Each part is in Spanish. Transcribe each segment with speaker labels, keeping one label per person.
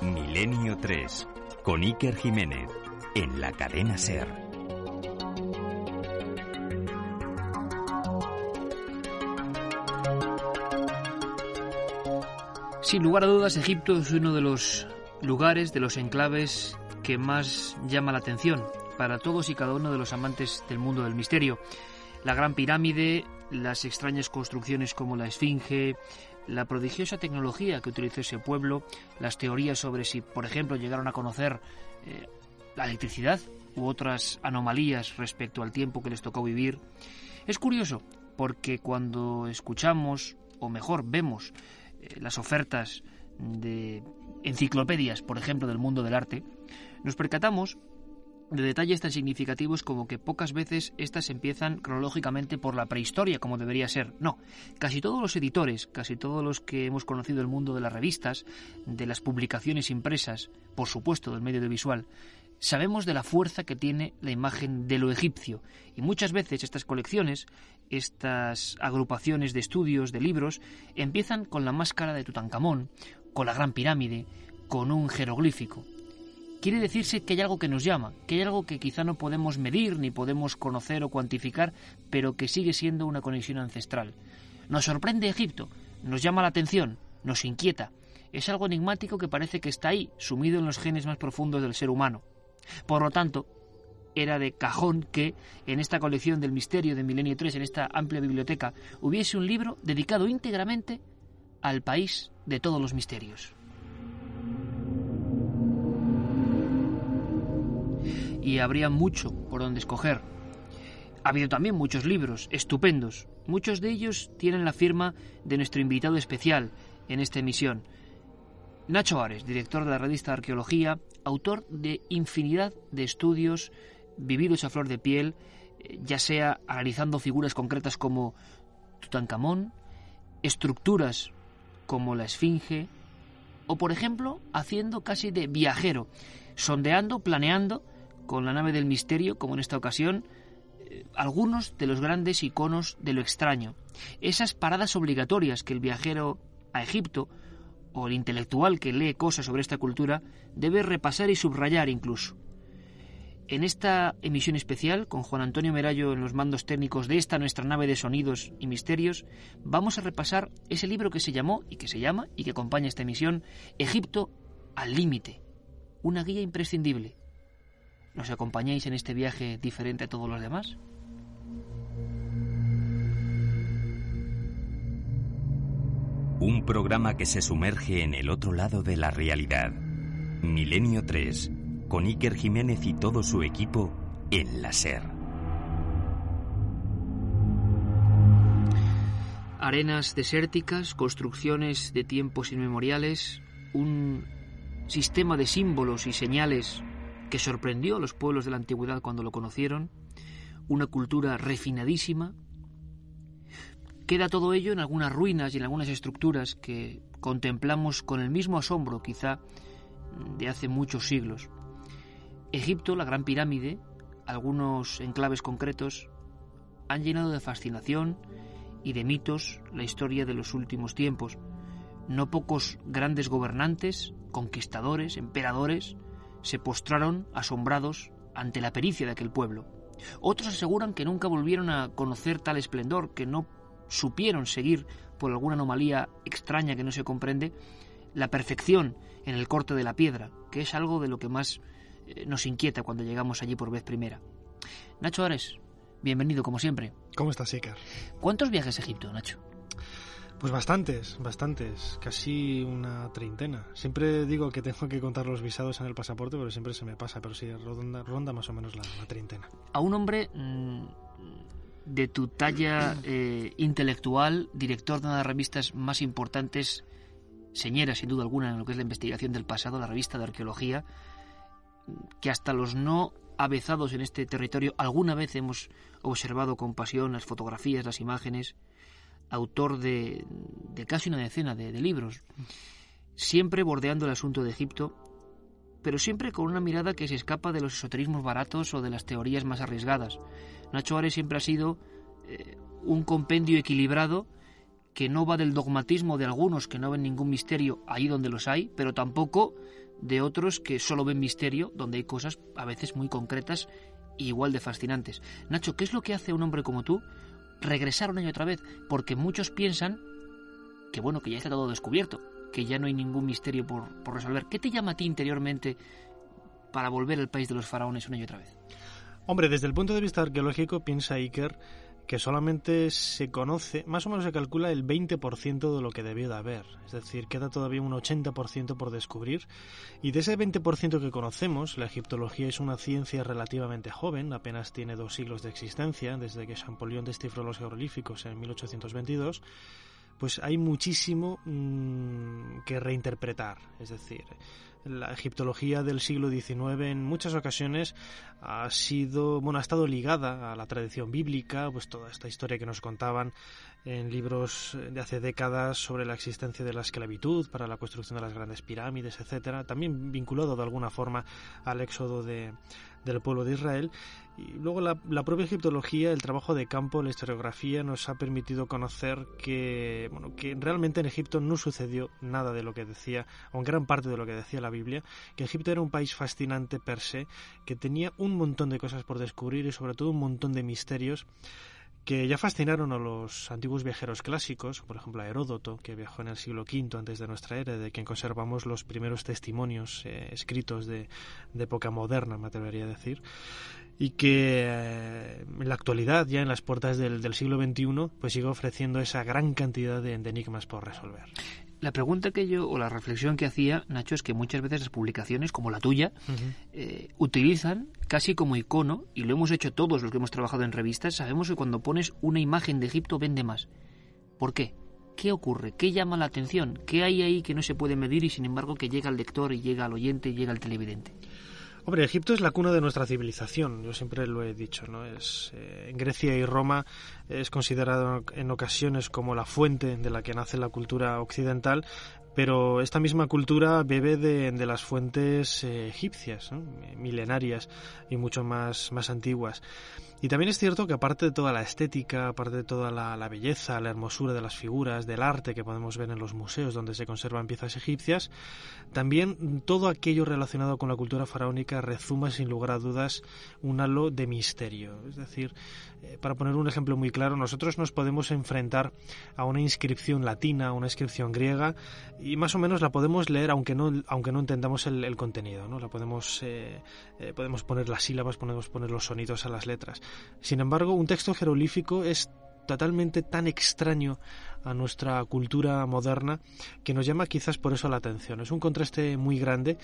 Speaker 1: Milenio 3, con Iker Jiménez, en la cadena Ser.
Speaker 2: Sin lugar a dudas, Egipto es uno de los lugares, de los enclaves que más llama la atención para todos y cada uno de los amantes del mundo del misterio. La Gran Pirámide, las extrañas construcciones como la Esfinge, la prodigiosa tecnología que utilizó ese pueblo, las teorías sobre si, por ejemplo, llegaron a conocer eh, la electricidad u otras anomalías respecto al tiempo que les tocó vivir. Es curioso porque cuando escuchamos, o mejor vemos, las ofertas de enciclopedias, por ejemplo, del mundo del arte, nos percatamos de detalles tan significativos como que pocas veces estas empiezan cronológicamente por la prehistoria, como debería ser. No, casi todos los editores, casi todos los que hemos conocido el mundo de las revistas, de las publicaciones impresas, por supuesto del medio audiovisual, sabemos de la fuerza que tiene la imagen de lo egipcio. Y muchas veces estas colecciones, estas agrupaciones de estudios, de libros, empiezan con la máscara de Tutankamón, con la Gran Pirámide, con un jeroglífico quiere decirse que hay algo que nos llama, que hay algo que quizá no podemos medir ni podemos conocer o cuantificar, pero que sigue siendo una conexión ancestral. Nos sorprende Egipto, nos llama la atención, nos inquieta. Es algo enigmático que parece que está ahí, sumido en los genes más profundos del ser humano. Por lo tanto, era de cajón que en esta colección del misterio de Milenio 3, en esta amplia biblioteca, hubiese un libro dedicado íntegramente al país de todos los misterios. y habría mucho por donde escoger. Ha habido también muchos libros estupendos. Muchos de ellos tienen la firma de nuestro invitado especial en esta emisión. Nacho Ares, director de la revista Arqueología, autor de infinidad de estudios vividos a flor de piel, eh, ya sea analizando figuras concretas como Tutankamón, estructuras como la Esfinge, o por ejemplo haciendo casi de viajero, sondeando, planeando con la nave del misterio, como en esta ocasión, eh, algunos de los grandes iconos de lo extraño. Esas paradas obligatorias que el viajero a Egipto, o el intelectual que lee cosas sobre esta cultura, debe repasar y subrayar incluso. En esta emisión especial, con Juan Antonio Merallo en los mandos técnicos de esta nuestra nave de sonidos y misterios, vamos a repasar ese libro que se llamó y que se llama y que acompaña esta emisión, Egipto al límite, una guía imprescindible ¿Nos acompañáis en este viaje diferente a todos los demás?
Speaker 1: Un programa que se sumerge en el otro lado de la realidad. Milenio 3, con Iker Jiménez y todo su equipo en la SER.
Speaker 2: Arenas desérticas, construcciones de tiempos inmemoriales, un sistema de símbolos y señales que sorprendió a los pueblos de la antigüedad cuando lo conocieron, una cultura refinadísima. Queda todo ello en algunas ruinas y en algunas estructuras que contemplamos con el mismo asombro quizá de hace muchos siglos. Egipto, la Gran Pirámide, algunos enclaves concretos, han llenado de fascinación y de mitos la historia de los últimos tiempos. No pocos grandes gobernantes, conquistadores, emperadores, se postraron asombrados ante la pericia de aquel pueblo. Otros aseguran que nunca volvieron a conocer tal esplendor, que no supieron seguir, por alguna anomalía extraña que no se comprende, la perfección en el corte de la piedra, que es algo de lo que más eh, nos inquieta cuando llegamos allí por vez primera. Nacho Ares, bienvenido como siempre.
Speaker 3: ¿Cómo estás, Iker?
Speaker 2: ¿Cuántos viajes a Egipto, Nacho?
Speaker 3: Pues bastantes, bastantes, casi una treintena. Siempre digo que tengo que contar los visados en el pasaporte, pero siempre se me pasa, pero sí, ronda, ronda más o menos la, treintena.
Speaker 2: A un hombre mm, de tu talla eh, intelectual, director de una de las revistas más importantes, señera sin duda alguna en lo que es la investigación del pasado, la revista de arqueología, que hasta los no avezados en este territorio alguna vez hemos observado con pasión las fotografías, las imágenes, autor de, casi una decena de, libros, siempre bordeando el asunto de Egipto, pero siempre con una mirada que se escapa de los esoterismos baratos o de las teorías más arriesgadas. Nacho Ares siempre ha sido eh, un compendio equilibrado que no va del dogmatismo de algunos que no ven ningún misterio ahí donde los hay, pero tampoco de otros que solo ven misterio donde hay cosas a veces muy concretas e igual de fascinantes. Nacho, ¿qué es lo que hace un hombre como tú regresar un año otra vez? Porque muchos piensan que bueno, que ya está todo descubierto, que ya no hay ningún misterio por, por resolver. ¿Qué te llama a ti interiormente para volver al país de los faraones un año otra vez?
Speaker 3: Hombre, desde el punto de vista arqueológico, piensa Iker que solamente se conoce, más o menos se calcula el 20% de lo que debió de haber. Es decir, queda todavía un 80% por descubrir. Y de ese 20% que conocemos, la egiptología es una ciencia relativamente joven, apenas tiene dos siglos de existencia, desde que Champollion descifró los jeroglíficos en 1822 pues hay muchísimo mm, que reinterpretar. Es decir, la egiptología del siglo XIX en muchas ocasiones ha sido, bueno, ha estado ligada a la tradición bíblica, pues toda esta historia que nos contaban en libros de hace décadas sobre la existencia de la esclavitud para la construcción de las grandes pirámides, etcétera, también vinculado de alguna forma al éxodo de, del pueblo de Israel. Y luego la, propia egiptología, el trabajo de campo, la historiografía nos ha permitido conocer que, bueno, que realmente en Egipto no sucedió nada de lo que decía, o en gran parte de lo que decía la Biblia, que Egipto era un país fascinante per se, que tenía un montón de cosas por descubrir y sobre todo un montón de misterios que ya fascinaron a los antiguos viajeros clásicos, por ejemplo a Heródoto, que viajó en el siglo V antes de nuestra era, de quien conservamos los primeros testimonios eh, escritos de, época moderna, me atrevería a decir, y que eh, en la actualidad, ya en las puertas del, siglo XXI, pues sigue ofreciendo esa gran cantidad de enigmas por resolver.
Speaker 2: La pregunta que yo, o la reflexión que hacía, Nacho, es que muchas veces las publicaciones, como la tuya, eh, utilizan casi como icono, y lo hemos hecho todos los que hemos trabajado en revistas, sabemos que cuando pones una imagen de Egipto vende más. ¿Por qué? ¿Qué ocurre? ¿Qué llama la atención? ¿Qué hay ahí que no se puede medir y sin embargo que llega al lector y llega al oyente y llega al televidente?
Speaker 3: Hombre, Egipto es la cuna de nuestra civilización, yo siempre lo he dicho, ¿no? Es, eh, en Grecia y Roma es considerado en ocasiones como la fuente de la que nace la cultura occidental, pero esta misma cultura bebe de, las fuentes eh, egipcias, milenarias y mucho más, más antiguas. Y también es cierto que aparte de toda la estética, aparte de toda la, belleza, la hermosura de las figuras, del arte que podemos ver en los museos donde se conservan piezas egipcias, también todo aquello relacionado con la cultura faraónica rezuma sin lugar a dudas un halo de misterio. Es decir, eh, para poner un ejemplo muy claro, nosotros nos podemos enfrentar a una inscripción latina, a una inscripción griega, y más o menos la podemos leer aunque no, aunque no entendamos el, contenido, ¿no? La podemos, eh, eh, podemos poner las sílabas, podemos poner los sonidos a las letras. Sin embargo, un texto jeroglífico es totalmente tan extraño a nuestra cultura moderna que nos llama quizás por eso la atención. Es un contraste muy grande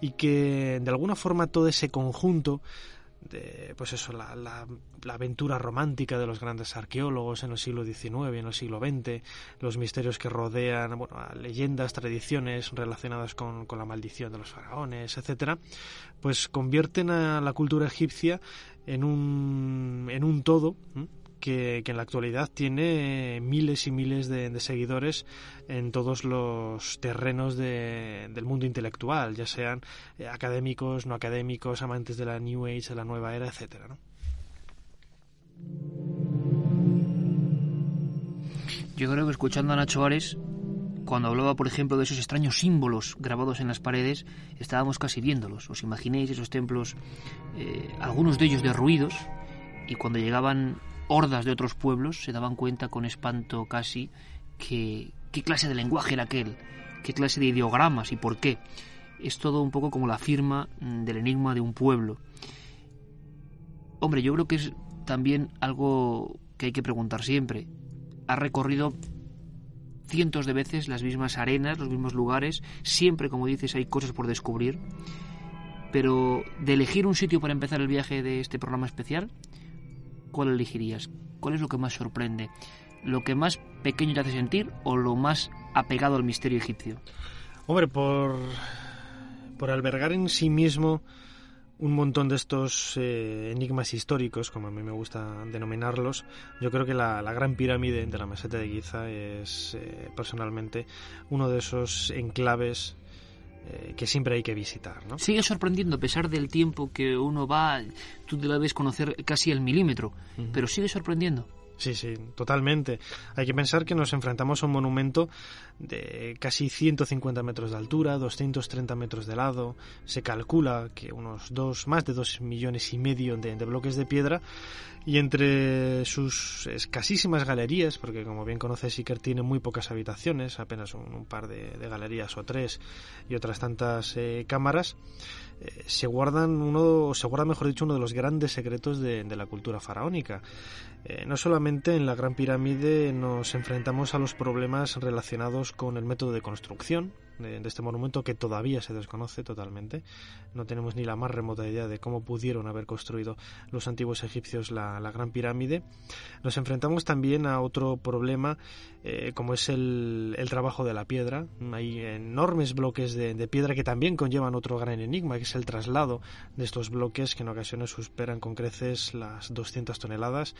Speaker 3: y que de alguna forma todo ese conjunto de, pues eso, la, la, aventura romántica de los grandes arqueólogos en el siglo XIX y en el siglo XX, los misterios que rodean, bueno, leyendas, tradiciones relacionadas con, con la maldición de los faraones, etcétera, pues convierten a la cultura egipcia en un, en un todo que, en la actualidad tiene miles y miles de, seguidores en todos los terrenos del mundo intelectual, ya sean eh, académicos, no académicos, amantes de la New Age, de la nueva era, etcétera.
Speaker 2: Yo creo que escuchando a Nacho Ares, cuando hablaba, por ejemplo, de esos extraños símbolos grabados en las paredes, estábamos casi viéndolos. ¿Os imaginéis esos templos, eh, algunos de ellos derruidos, y cuando llegaban hordas de otros pueblos se daban cuenta con espanto casi que qué clase de lenguaje era aquel, qué clase de ideogramas y por qué. Es todo un poco como la firma mm, del enigma de un pueblo. Hombre, yo creo que es también algo que hay que preguntar siempre. Ha recorrido cientos de veces las mismas arenas, los mismos lugares, siempre, como dices, hay cosas por descubrir. Pero de elegir un sitio para empezar el viaje de este programa especial, ¿cuál elegirías? ¿Cuál es lo que más sorprende? ¿Lo que más pequeño te hace sentir o lo más apegado al misterio egipcio?
Speaker 3: Hombre, por, por albergar en sí mismo un montón de estos eh, enigmas históricos, como a mí me gusta denominarlos, yo creo que la, Gran Pirámide de la Meseta de Giza es eh, personalmente uno de esos enclaves eh, que siempre hay que visitar. ¿no?
Speaker 2: Sigue sorprendiendo a pesar del tiempo que uno va, tú te la ves conocer casi al milímetro, pero sigue sorprendiendo.
Speaker 3: Sí, sí, totalmente. Hay que pensar que nos enfrentamos a un monumento de casi 150 metros de altura, 230 metros de lado. Se calcula que unos dos, más de dos millones y medio de, bloques de piedra. Y entre sus escasísimas galerías, porque como bien conoces, Iker tiene muy pocas habitaciones, apenas un, par de, galerías o tres y otras tantas eh, cámaras, eh, se guardan uno, se guarda mejor dicho, uno de los grandes secretos de, la cultura faraónica. Eh, no solamente en la Gran Pirámide nos enfrentamos a los problemas relacionados con el método de construcción, de, este monumento que todavía se desconoce totalmente. No tenemos ni la más remota idea de cómo pudieron haber construido los antiguos egipcios la, Gran Pirámide. Nos enfrentamos también a otro problema eh, como es el, trabajo de la piedra. Hay enormes bloques de, de, piedra que también conllevan otro gran enigma, que es el traslado de estos bloques que en ocasiones superan con creces las 200 toneladas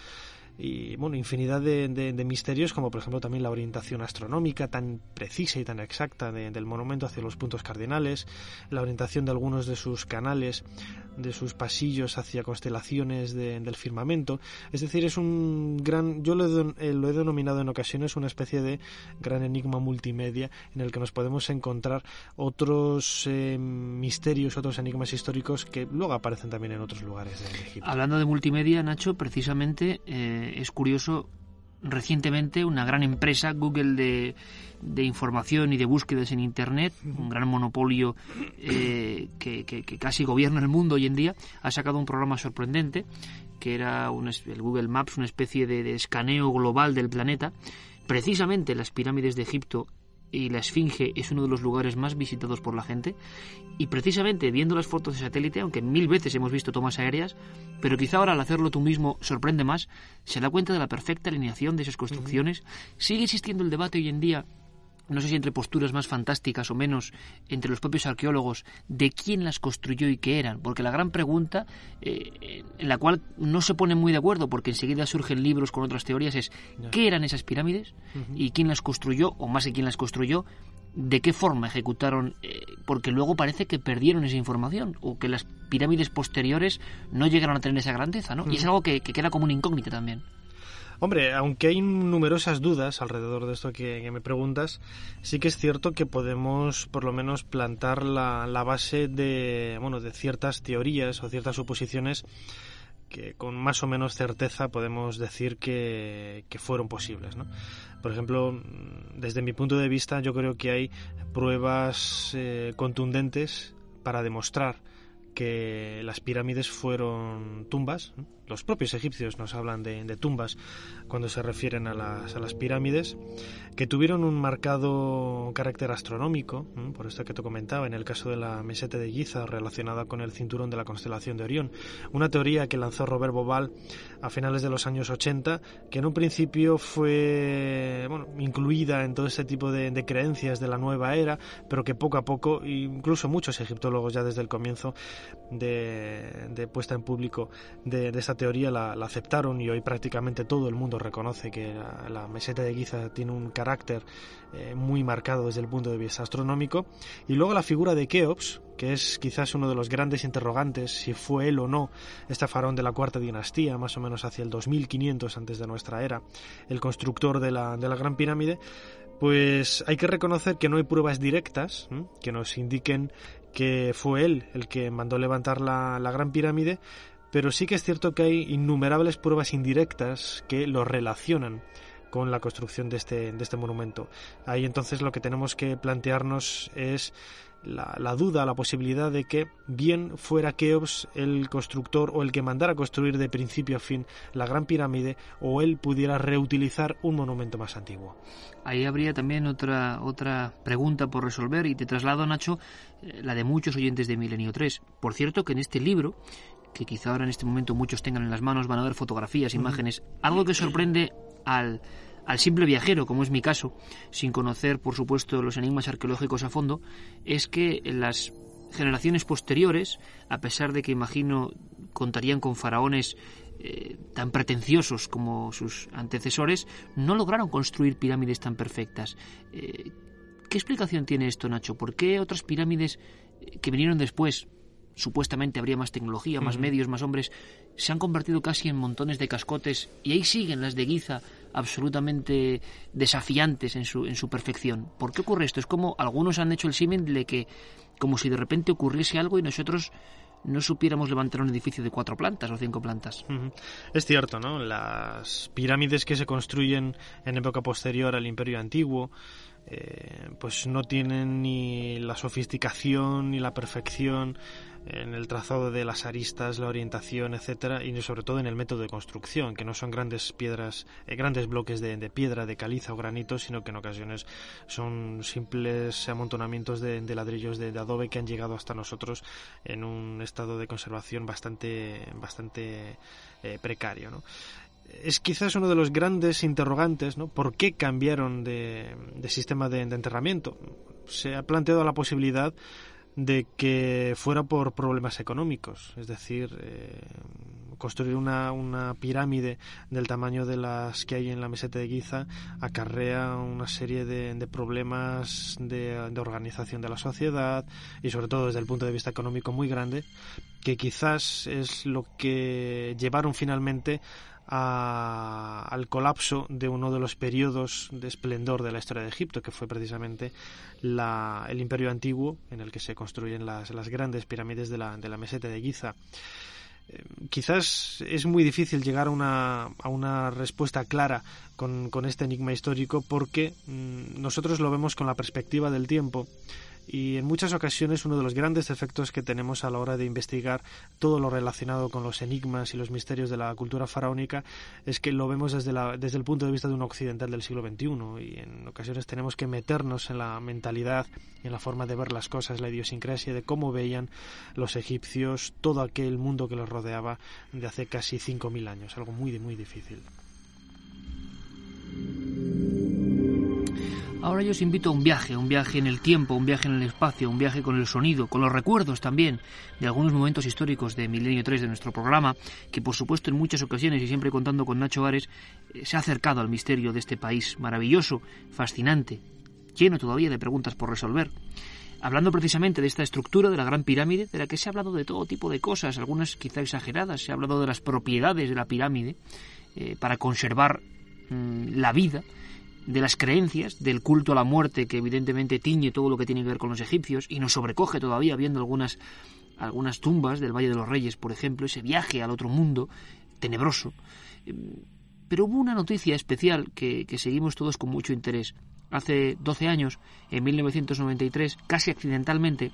Speaker 3: y bueno, infinidad de, de, misterios, como por ejemplo también la orientación astronómica tan precisa y tan exacta del monumento hacia los puntos cardinales, la orientación de algunos de sus canales, de sus pasillos hacia constelaciones del firmamento. Es decir, es un gran, yo lo he, eh, lo he denominado en ocasiones una especie de gran enigma multimedia en el que nos podemos encontrar otros eh, misterios, otros enigmas históricos que luego aparecen también en otros lugares de Egipto.
Speaker 2: Hablando de multimedia, Nacho, precisamente eh, es curioso recientemente una gran empresa, Google de, de, información y de búsquedas en Internet, un gran monopolio eh, que, casi gobierna el mundo hoy en día, ha sacado un programa sorprendente, que era un, el Google Maps, una especie de escaneo global del planeta. Precisamente las pirámides de Egipto y la Esfinge es uno de los lugares más visitados por la gente. Y precisamente viendo las fotos de satélite, aunque mil veces hemos visto tomas aéreas, pero quizá ahora al hacerlo tú mismo sorprende más, se da cuenta de la perfecta alineación de esas construcciones. Sigue existiendo el debate hoy en día no sé si entre posturas más fantásticas o menos entre los propios arqueólogos de quién las construyó y qué eran, porque la gran pregunta eh, en la cual no se ponen muy de acuerdo porque enseguida surgen libros con otras teorías es qué eran esas pirámides y quién las construyó o más de quién las construyó de qué forma ejecutaron, eh, porque luego parece que perdieron esa información o que las pirámides posteriores no llegaron a tener esa grandeza, ¿no? Y es algo que, que queda como una incógnita también.
Speaker 3: Hombre, aunque hay numerosas dudas alrededor de esto que, me preguntas, sí que es cierto que podemos por lo menos plantar la, la base de, bueno, de ciertas teorías o ciertas suposiciones que con más o menos certeza podemos decir que, fueron posibles. ¿no? Por ejemplo, desde mi punto de vista, yo creo que hay pruebas eh, contundentes para demostrar que las pirámides fueron tumbas. Los propios egipcios nos hablan de, tumbas cuando se refieren a las, a las, pirámides, que tuvieron un marcado carácter astronómico, por esto que te comentaba, en el caso de la meseta de Giza relacionada con el cinturón de la constelación de Orión. Una teoría que lanzó Robert Bobal a finales de los años 80, que en un principio fue bueno, incluida en todo este tipo de, de creencias de la nueva era, pero que poco a poco, incluso muchos egiptólogos ya desde el comienzo, de, puesta en público de, esta teoría la, aceptaron y hoy prácticamente todo el mundo reconoce que la, meseta de Giza tiene un carácter eh, muy marcado desde el punto de vista astronómico. Y luego la figura de Keops, que es quizás uno de los grandes interrogantes si fue él o no este faraón de la cuarta dinastía, más o menos hacia el 2500 antes de nuestra era, el constructor de la, de la Gran Pirámide, pues hay que reconocer que no hay pruebas directas que nos indiquen que fue él el que mandó levantar la, Gran Pirámide, pero sí que es cierto que hay innumerables pruebas indirectas que lo relacionan con la construcción de este, de este monumento. Ahí entonces lo que tenemos que plantearnos es la, duda, la posibilidad de que bien fuera Keops el constructor o el que mandara construir de principio a fin la Gran Pirámide o él pudiera reutilizar un monumento más antiguo.
Speaker 2: Ahí habría también otra, otra pregunta por resolver y te traslado, Nacho, eh, la de muchos oyentes de Milenio 3. Por cierto que en este libro que quizá ahora en este momento muchos tengan en las manos, van a ver fotografías, imágenes, algo que sorprende al al simple viajero, como es mi caso, sin conocer, por supuesto, los enigmas arqueológicos a fondo, es que las generaciones posteriores, a pesar de que imagino contarían con faraones eh, tan pretenciosos como sus antecesores, no lograron construir pirámides tan perfectas. Eh, ¿Qué explicación tiene esto, Nacho? ¿Por qué otras pirámides eh, que vinieron después, supuestamente habría más tecnología, más medios, más hombres, se han convertido casi en montones de cascotes y ahí siguen las de Giza absolutamente desafiantes en su, en su perfección. ¿Por qué ocurre esto? Es como algunos han hecho el símil de que como si de repente ocurriese algo y nosotros no supiéramos levantar un edificio de cuatro plantas o cinco plantas.
Speaker 3: Es cierto, ¿no? Las pirámides que se construyen en época posterior al Imperio Antiguo, eh, pues no tienen ni la sofisticación ni la perfección en el trazado de las aristas, la orientación, etcétera, y sobre todo en el método de construcción, que no son grandes piedras, eh, grandes bloques de, piedra, de caliza o granito, sino que en ocasiones son simples amontonamientos de, ladrillos de, adobe que han llegado hasta nosotros en un estado de conservación bastante, bastante eh, precario, es quizás uno de los grandes interrogantes, ¿no? ¿Por qué cambiaron de, sistema de, enterramiento? Se ha planteado la posibilidad de que fuera por problemas económicos, es decir, eh, construir una, una, pirámide del tamaño de las que hay en la meseta de Giza acarrea una serie de, de problemas de, de, organización de la sociedad y sobre todo desde el punto de vista económico muy grande, que quizás es lo que llevaron finalmente al colapso de uno de los periodos de esplendor de la historia de Egipto, que fue precisamente el imperio antiguo en el que se construyen las, grandes pirámides de la, de la meseta de Giza. Eh, quizás es muy difícil llegar a una, a respuesta clara con, con este enigma histórico porque mm, nosotros lo vemos con la perspectiva del tiempo y en muchas ocasiones uno de los grandes efectos que tenemos a la hora de investigar todo lo relacionado con los enigmas y los misterios de la cultura faraónica es que lo vemos desde, la, desde el punto de vista de un occidental del siglo XXI y en ocasiones tenemos que meternos en la mentalidad y en la forma de ver las cosas, la idiosincrasia de cómo veían los egipcios todo aquel mundo que los rodeaba de hace casi 5.000 años, algo muy, muy difícil.
Speaker 2: Ahora yo os invito a un viaje, un viaje en el tiempo, un viaje en el espacio, un viaje con el sonido, con los recuerdos también de algunos momentos históricos de Milenio 3 de nuestro programa, que por supuesto en muchas ocasiones y siempre contando con Nacho Ares, eh, se ha acercado al misterio de este país maravilloso, fascinante, lleno todavía de preguntas por resolver. Hablando precisamente de esta estructura de la Gran Pirámide, de la que se ha hablado de todo tipo de cosas, algunas quizá exageradas, se ha hablado de las propiedades de la pirámide eh, para conservar mm, la vida, de las creencias, del culto a la muerte que evidentemente tiñe todo lo que tiene que ver con los egipcios y nos sobrecoge todavía viendo algunas, algunas tumbas del Valle de los Reyes, por ejemplo, ese viaje al otro mundo tenebroso. Pero hubo una noticia especial que, que seguimos todos con mucho interés. Hace 12 años, en 1993, casi accidentalmente,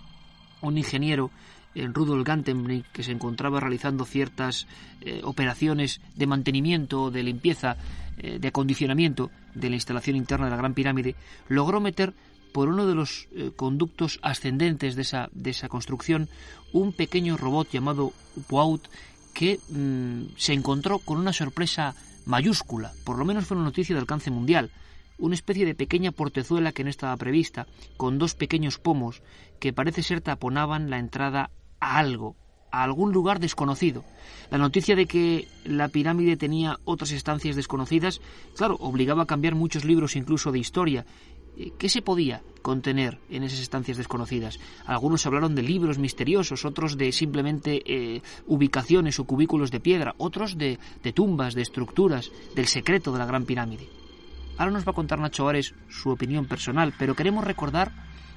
Speaker 2: un ingeniero en Rudolf Gantenbrink, que se encontraba realizando ciertas eh, operaciones de mantenimiento, de limpieza eh, de acondicionamiento de la instalación interna de la Gran Pirámide, logró meter por uno de los eh, conductos ascendentes de esa, de esa construcción un pequeño robot llamado Upout que mm, se encontró con una sorpresa mayúscula, por lo menos fue una noticia de alcance mundial, una especie de pequeña portezuela que no estaba prevista, con dos pequeños pomos que parece ser taponaban la entrada a algo, a algún lugar desconocido. La noticia de que la pirámide tenía otras estancias desconocidas, claro, obligaba a cambiar muchos libros incluso de historia. Eh, ¿Qué se podía contener en esas estancias desconocidas? Algunos hablaron de libros misteriosos, otros de simplemente eh, ubicaciones o cubículos de piedra, otros de, de tumbas, de estructuras, del secreto de la Gran Pirámide. Ahora nos va a contar Nacho Ares su opinión personal, pero queremos recordar,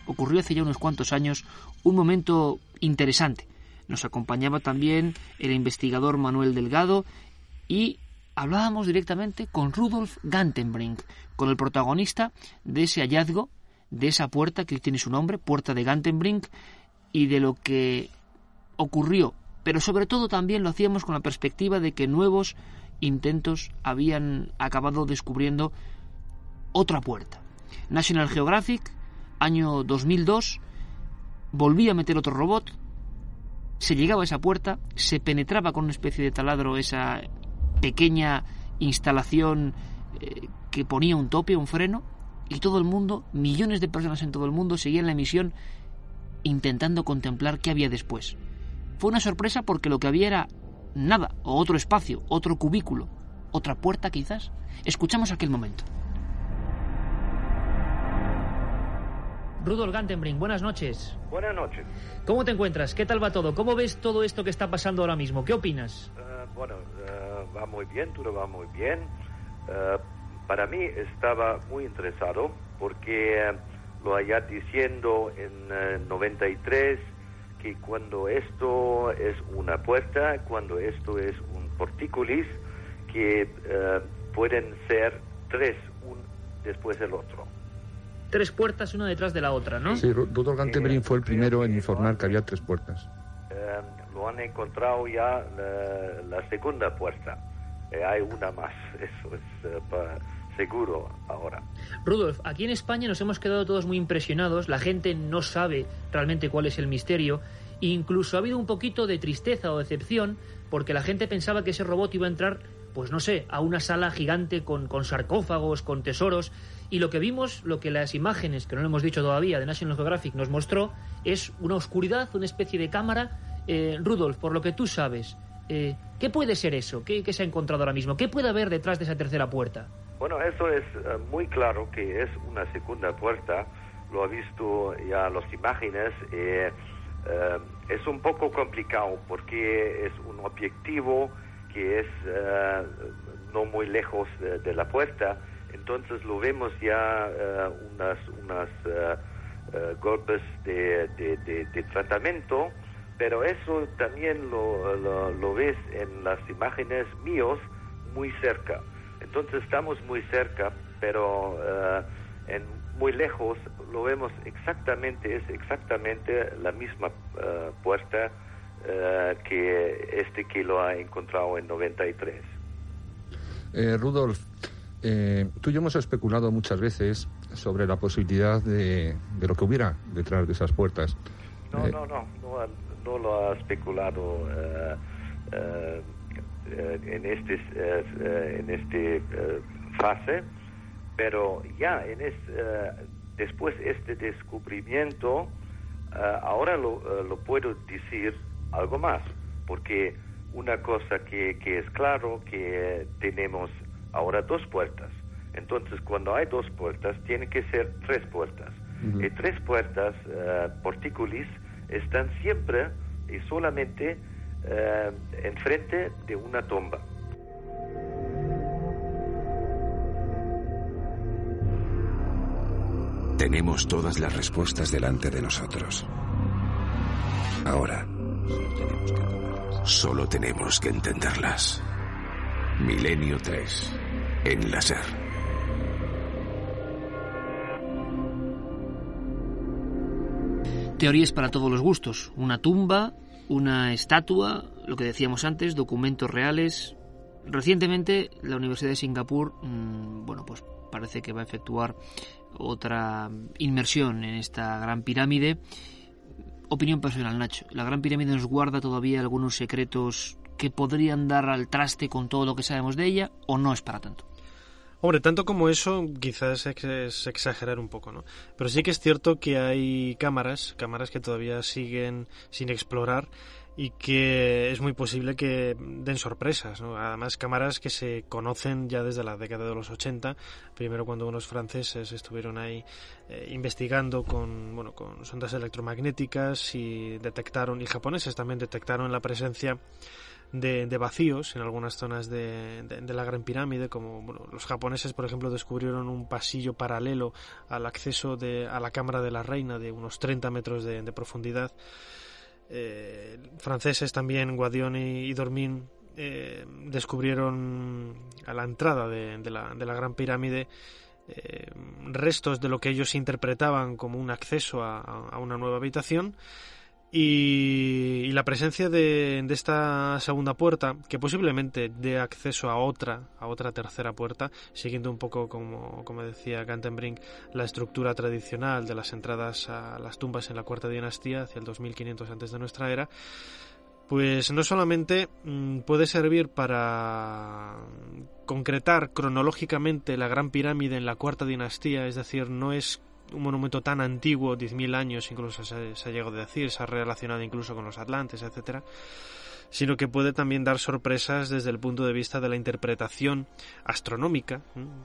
Speaker 2: ocurrió hace ya unos cuantos años, un momento interesante nos acompañaba también el investigador Manuel Delgado y hablábamos directamente con Rudolf Gantenbrink, con el protagonista de ese hallazgo, de esa puerta que tiene su nombre, Puerta de Gantenbrink, y de lo que ocurrió. Pero sobre todo también lo hacíamos con la perspectiva de que nuevos intentos habían acabado descubriendo otra puerta. National Geographic, año 2002, volvía a meter otro robot, se llegaba a esa puerta, se penetraba con una especie de taladro esa pequeña instalación eh, que ponía un tope, un freno, y todo el mundo, millones de personas en todo el mundo, seguían la emisión intentando contemplar qué había después. Fue una sorpresa porque lo que había era nada, o otro espacio, otro cubículo, otra puerta quizás. Escuchamos aquel momento. Rudolf Gantenbrink, buenas noches.
Speaker 4: Buenas noches.
Speaker 2: ¿Cómo te encuentras? ¿Qué tal va todo? ¿Cómo ves todo esto que está pasando ahora mismo? ¿Qué opinas?
Speaker 4: Uh, bueno, uh, va muy bien, todo va muy bien. Uh, para mí estaba muy interesado porque lo allá diciendo en 93 que cuando esto es una puerta, cuando esto es un portícolis, que pueden ser tres, un después del otro
Speaker 2: tres puertas una detrás de la otra, ¿no?
Speaker 5: Sí, Rudolf Gantenbrink fue el primero en informar que había tres puertas.
Speaker 4: Eh, lo han encontrado ya la, segunda puerta. Eh, hay una más, eso es eh, seguro ahora.
Speaker 2: Rudolf, aquí en España nos hemos quedado todos muy impresionados, la gente no sabe realmente cuál es el misterio, incluso ha habido un poquito de tristeza o decepción porque la gente pensaba que ese robot iba a entrar, pues no sé, a una sala gigante con, con sarcófagos, con tesoros, y lo que vimos, lo que las imágenes, que no lo hemos dicho todavía, de National Geographic nos mostró, es una oscuridad, una especie de cámara. Eh, Rudolf, por lo que tú sabes, eh, ¿qué puede ser eso? ¿Qué, se ha encontrado ahora mismo? ¿Qué puede haber detrás de esa tercera puerta?
Speaker 4: Bueno, eso es eh, muy claro que es una segunda puerta. Lo ha visto ya las imágenes. es un poco complicado porque es un objetivo que es no muy lejos de la puerta entonces lo vemos ya uh, unas, unas uh, uh, golpes de, de, de, tratamiento, pero eso también lo, lo, lo, ves en las imágenes míos muy cerca. Entonces estamos muy cerca, pero en muy lejos lo vemos exactamente, es exactamente la misma puerta que este que lo ha encontrado en 93.
Speaker 5: Eh, Rudolf, eh, tú y yo hemos especulado muchas veces sobre la posibilidad de, de, lo que hubiera detrás de esas puertas.
Speaker 4: No, eh, no, no, no, lo ha especulado eh, en este, en este fase, pero ya en después de este descubrimiento, ahora lo, lo, puedo decir algo más, porque una cosa que, que es claro que tenemos ahora dos puertas. Entonces, cuando hay dos puertas, tiene que ser tres puertas. Y tres puertas, uh, porticulis, están siempre y solamente uh, enfrente de una tumba.
Speaker 6: Tenemos todas las respuestas delante de nosotros. Ahora, solo tenemos que entenderlas. Milenio 3 en láser.
Speaker 2: Teorías para todos los gustos. Una tumba, una estatua, lo que decíamos antes, documentos reales. Recientemente la Universidad de Singapur, mm, bueno, pues parece que va a efectuar otra inmersión en esta gran pirámide. Opinión personal, Nacho. ¿La gran pirámide nos guarda todavía algunos secretos que podrían dar al traste con todo lo que sabemos de ella o no es para tanto?
Speaker 3: Hombre, tanto como eso, quizás es exagerar un poco, ¿no? Pero sí que es cierto que hay cámaras, cámaras que todavía siguen sin explorar y que es muy posible que den sorpresas, ¿no? Además, cámaras que se conocen ya desde la década de los 80, primero cuando unos franceses estuvieron ahí eh, investigando con, bueno, con sondas electromagnéticas y detectaron, y japoneses también detectaron la presencia de, vacíos en algunas zonas de, la Gran Pirámide, como los japoneses, por ejemplo, descubrieron un pasillo paralelo al acceso de, a la Cámara de la Reina de unos 30 metros de, profundidad. Eh, franceses también, Guadioni y Dormin, eh, descubrieron a la entrada de, la, Gran Pirámide eh, restos de lo que ellos interpretaban como un acceso a una nueva habitación y, la presencia de, esta segunda puerta, que posiblemente dé acceso a otra, a otra tercera puerta, siguiendo un poco, como, como decía Gantenbrink, la estructura tradicional de las entradas a las tumbas en la cuarta dinastía, hacia el 2500 antes de nuestra era, pues no solamente mm, puede servir para concretar cronológicamente la gran pirámide en la cuarta dinastía, es decir, no es un monumento tan antiguo, 10.000 años incluso se, se, ha llegado a decir, se ha relacionado incluso con los atlantes, etcétera, sino que puede también dar sorpresas desde el punto de vista de la interpretación astronómica.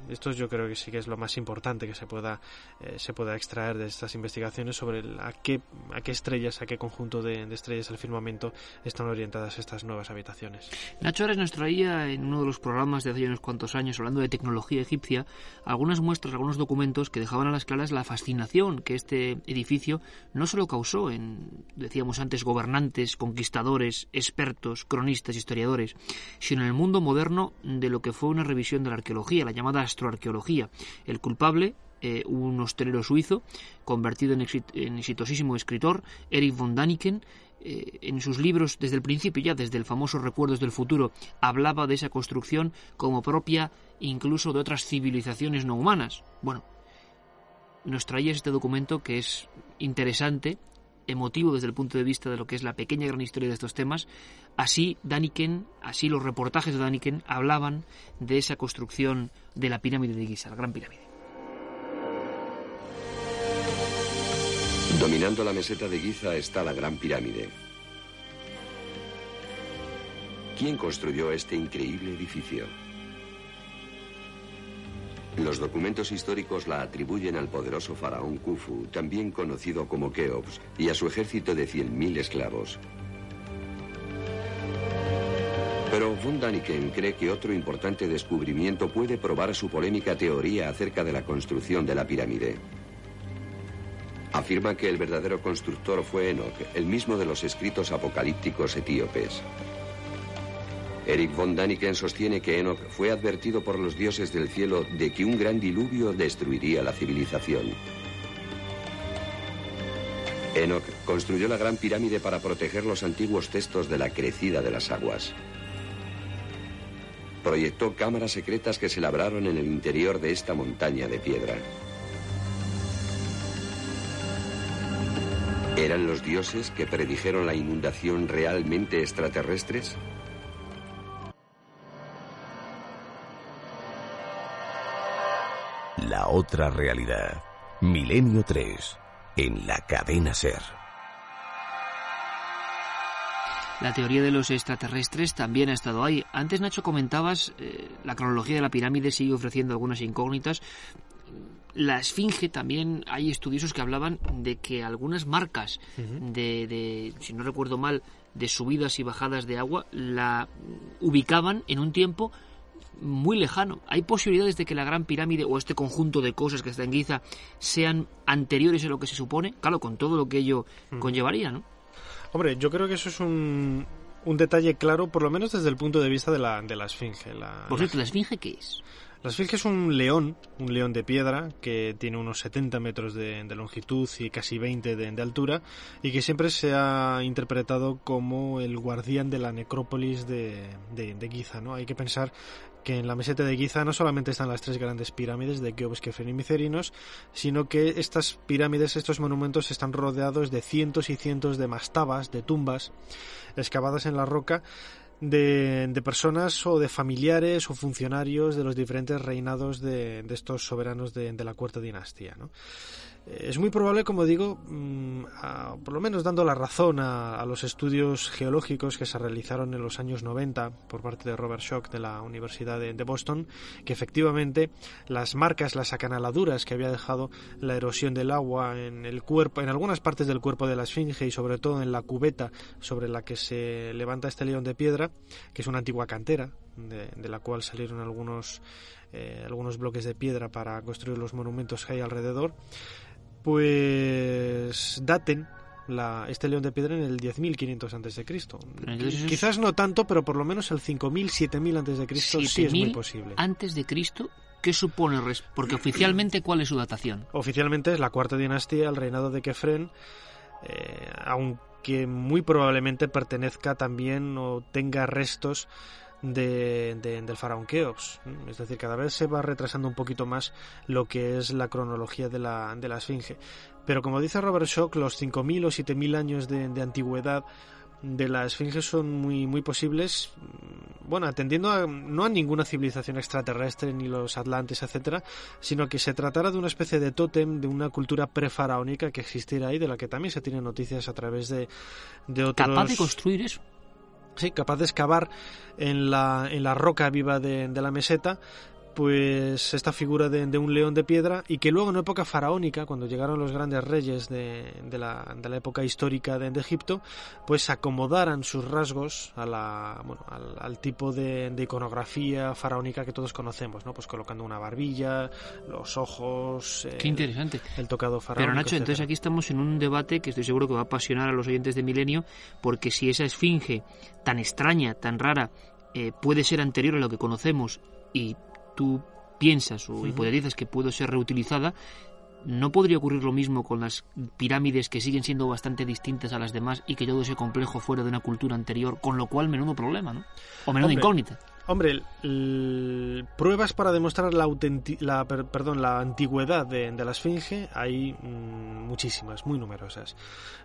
Speaker 3: Esto yo creo que sí que es lo más importante que se pueda, eh, se pueda extraer de estas investigaciones sobre a, qué, a qué estrellas, a qué conjunto de, de estrellas del firmamento están orientadas estas nuevas habitaciones.
Speaker 2: Nacho Ares nos traía en uno de los programas de hace unos cuantos años, hablando de tecnología egipcia, algunas muestras, algunos documentos que dejaban a las claras la fascinación que este edificio no solo causó en, decíamos antes, gobernantes, conquistadores, expertos, cronistas, historiadores, sino en el mundo moderno de lo que fue una revisión de la arqueología, la llamada astroarqueología. El culpable, eh, un hostelero suizo, convertido en, exit en, exitosísimo escritor, Eric von Daniken, eh, en sus libros desde el principio, ya desde el famoso Recuerdos del Futuro, hablaba de esa construcción como propia incluso de otras civilizaciones no humanas. Bueno, nos traía este documento que es interesante, emotivo desde el punto de vista de lo que es la pequeña gran historia de estos temas. Así Daniken, así los reportajes de Daniken hablaban de esa construcción de la pirámide de Giza, la gran pirámide.
Speaker 7: Dominando la meseta de Giza está la Gran Pirámide. ¿Quién construyó este increíble edificio? Los documentos históricos la atribuyen al poderoso faraón Khufu, también conocido como Keops, y a su ejército de 100.000 esclavos. Pero von Daniken cree que otro importante descubrimiento puede probar su polémica teoría acerca de la construcción de la pirámide. Afirma que el verdadero constructor fue Enoch, el mismo de los escritos apocalípticos etíopes. Eric von Daniken sostiene que Enoch fue advertido por los dioses del cielo de que un gran diluvio destruiría la civilización. Enoch construyó la gran pirámide para proteger los antiguos textos de la crecida de las aguas. Proyectó cámaras secretas que se labraron en el interior de esta montaña de piedra. ¿Eran los dioses que predijeron la inundación realmente extraterrestres?
Speaker 6: La otra realidad. Milenio 3. En la cadena Ser.
Speaker 2: La teoría de los extraterrestres también ha estado ahí. Antes, Nacho, comentabas, eh, la cronología de la pirámide sigue ofreciendo algunas incógnitas. La esfinge también hay estudiosos que hablaban de que algunas marcas uh -huh. de, de, si no recuerdo mal, de subidas y bajadas de agua la ubicaban en un tiempo muy lejano. ¿Hay posibilidades de que la Gran Pirámide o este conjunto de cosas que está en Giza sean anteriores a lo que se supone? Claro, con todo lo que ello conllevaría, ¿no?
Speaker 3: Hombre, yo creo que eso es un, un detalle claro, por lo menos desde el punto de vista de la, de la Esfinge. La,
Speaker 2: por cierto, ¿la Esfinge qué es?
Speaker 3: La esfinge es un león, un león de piedra que tiene unos 70 metros de, de longitud y casi 20 de, de, altura y que siempre se ha interpretado como el guardián de la necrópolis de, de Giza. ¿no? Hay que pensar que en la meseta de Giza no solamente están las tres grandes pirámides de Keops, Kefren y Micerinos, sino que estas pirámides, estos monumentos están rodeados de cientos y cientos de mastabas, de tumbas excavadas en la roca de, de, personas o de familiares o funcionarios de los diferentes reinados de, de estos soberanos de, de, la cuarta dinastía. ¿no? Es muy probable, como digo, a, por lo menos dando la razón a, a, los estudios geológicos que se realizaron en los años 90 por parte de Robert Schock de la Universidad de, Boston, que efectivamente las marcas, las acanaladuras que había dejado la erosión del agua en el cuerpo, en algunas partes del cuerpo de la esfinge y sobre todo en la cubeta sobre la que se levanta este león de piedra, que es una antigua cantera de, de la cual salieron algunos eh, algunos bloques de piedra para construir los monumentos que hay alrededor pues daten la, este león de piedra en el 10.500 antes de Cristo. Quizás no tanto, pero por lo menos el 5.000, 7.000 antes de Cristo sí es muy posible.
Speaker 2: Antes de Cristo, ¿qué supone? Porque oficialmente, ¿cuál es su datación?
Speaker 3: Oficialmente es la cuarta dinastía, el reinado de Kefren, eh, aunque muy probablemente pertenezca también o tenga restos de, de, del faraón Keops. Es decir, cada vez se va retrasando un poquito más lo que es la cronología de la, de la Esfinge. Pero como dice Robert Schock, los 5.000 o 7.000 años de, de, antigüedad de la Esfinge son muy, muy posibles. bueno, atendiendo a, no a ninguna civilización extraterrestre ni los atlantes, etcétera, sino que se tratara de una especie de tótem de una cultura prefaraónica que existiera ahí, de la que también se tienen noticias a través de, de otros.
Speaker 2: ¿Capaz de construir eso?
Speaker 3: Sí, capaz de excavar en la, en la roca viva de, de la meseta pues esta figura de, de, un león de piedra y que luego en época faraónica, cuando llegaron los grandes reyes de, de, la, de la, época histórica de, Egipto, pues acomodaran sus rasgos a la, bueno, al, al, tipo de, iconografía faraónica que todos conocemos, ¿no? Pues colocando una barbilla, los ojos...
Speaker 2: Qué
Speaker 3: el,
Speaker 2: interesante.
Speaker 3: El tocado faraónico.
Speaker 2: Pero Nacho,
Speaker 3: etcétera.
Speaker 2: entonces aquí estamos en un debate que estoy seguro que va a apasionar a los oyentes de Milenio, porque si esa esfinge tan extraña, tan rara, eh, puede ser anterior a lo que conocemos y tú piensas o hipotetizas que puede ser reutilizada, ¿no podría ocurrir lo mismo con las pirámides que siguen siendo bastante distintas a las demás y que todo ese complejo fuera de una cultura anterior, con lo cual menudo problema, ¿no? O menudo
Speaker 3: Hombre,
Speaker 2: incógnita.
Speaker 3: Hombre, el, el, pruebas para demostrar la, la, per, perdón, la antigüedad de, de la esfinge hay mmm, muchísimas, muy numerosas.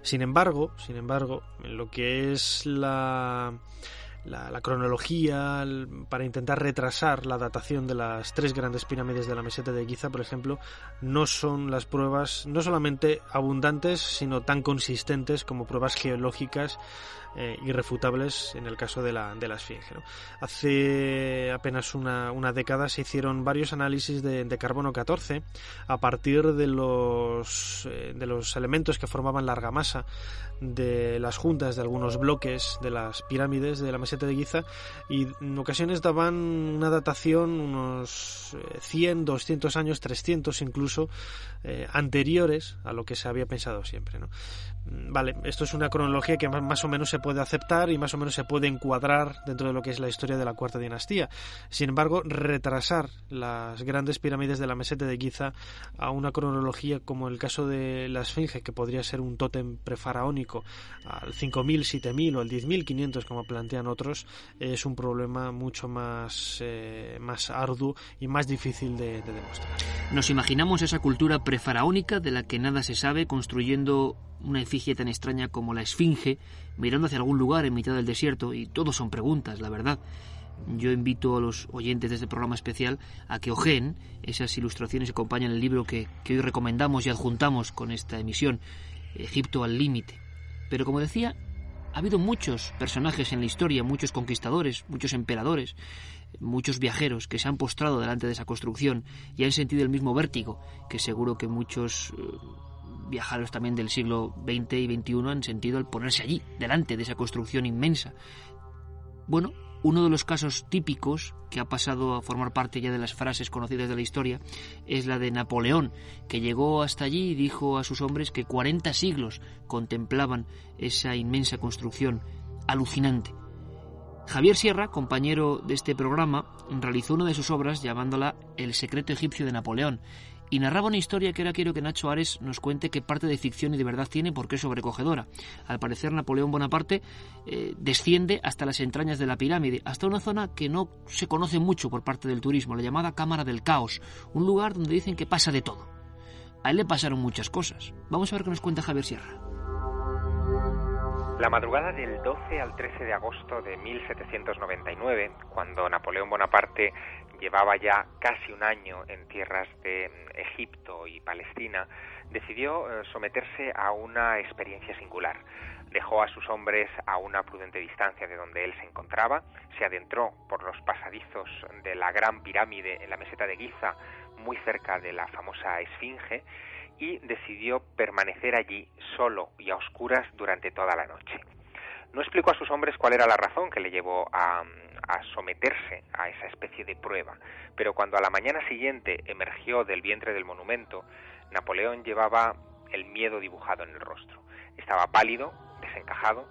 Speaker 3: Sin embargo, sin embargo, en lo que es la la, cronología para intentar retrasar la datación de las tres grandes pirámides de la meseta de Giza, por ejemplo, no son las pruebas no solamente abundantes, sino tan consistentes como pruebas geológicas eh, irrefutables en el caso de la, de la esfinge. Hace apenas una, una, década se hicieron varios análisis de, de carbono 14 a partir de los, eh, de los elementos que formaban la argamasa de las juntas de algunos bloques de las pirámides de la meseta de Giza y en ocasiones daban una datación unos 100, 200 años, 300 incluso eh, anteriores a lo que se había pensado siempre. ¿no? Vale, esto es una cronología que más o menos se puede aceptar y más o menos se puede encuadrar dentro de lo que es la historia de la cuarta dinastía. Sin embargo, retrasar las grandes pirámides de la meseta de Giza a una cronología como el caso de la Esfinge, que podría ser un tótem prefaraónico al 5000, 7000 o al 10500 como plantean otros, es un problema mucho más, eh, más arduo y más difícil de, de demostrar.
Speaker 2: Nos imaginamos esa cultura prefaraónica de la que nada se sabe construyendo una efigie tan extraña como la Esfinge, mirando hacia algún lugar en mitad del desierto, y todo son preguntas, la verdad. Yo invito a los oyentes de este programa especial a que ojeen esas ilustraciones que acompañan el libro que, que hoy recomendamos y adjuntamos con esta emisión, Egipto al límite. Pero como decía, ha habido muchos personajes en la historia, muchos conquistadores, muchos emperadores, muchos viajeros que se han postrado delante de esa construcción y han sentido el mismo vértigo que seguro que muchos viajeros también del siglo XX y XXI han sentido al ponerse allí, delante de esa construcción inmensa. Bueno, uno de los casos típicos que ha pasado a formar parte ya de las frases conocidas de la historia es la de Napoleón, que llegó hasta allí y dijo a sus hombres que 40 siglos contemplaban esa inmensa construcción alucinante. Javier Sierra, compañero de este programa, realizó una de sus obras llamándola El secreto egipcio de Napoleón y narraba una historia que ahora quiero que Nacho Ares nos cuente qué parte de ficción y de verdad tiene porque es sobrecogedora. Al parecer Napoleón Bonaparte eh, desciende hasta las entrañas de la pirámide, hasta una zona que no se conoce mucho por parte del turismo, la llamada Cámara del Caos, un lugar donde dicen que pasa de todo. A él le pasaron muchas cosas. Vamos a ver qué nos cuenta Javier Sierra.
Speaker 8: La madrugada del 12 al 13 de agosto de 1799, cuando Napoleón Bonaparte llevaba ya casi un año en tierras de Egipto y Palestina, decidió someterse a una experiencia singular. Dejó a sus hombres a una prudente distancia de donde él se encontraba, se adentró por los pasadizos de la gran pirámide en la meseta de Giza, muy cerca de la famosa Esfinge, y decidió permanecer allí solo y a oscuras durante toda la noche. No explicó a sus hombres cuál era la razón que le llevó a, someterse a esa especie de prueba, pero cuando a la mañana siguiente emergió del vientre del monumento, Napoleón llevaba el miedo dibujado en el rostro. Estaba pálido, desencajado,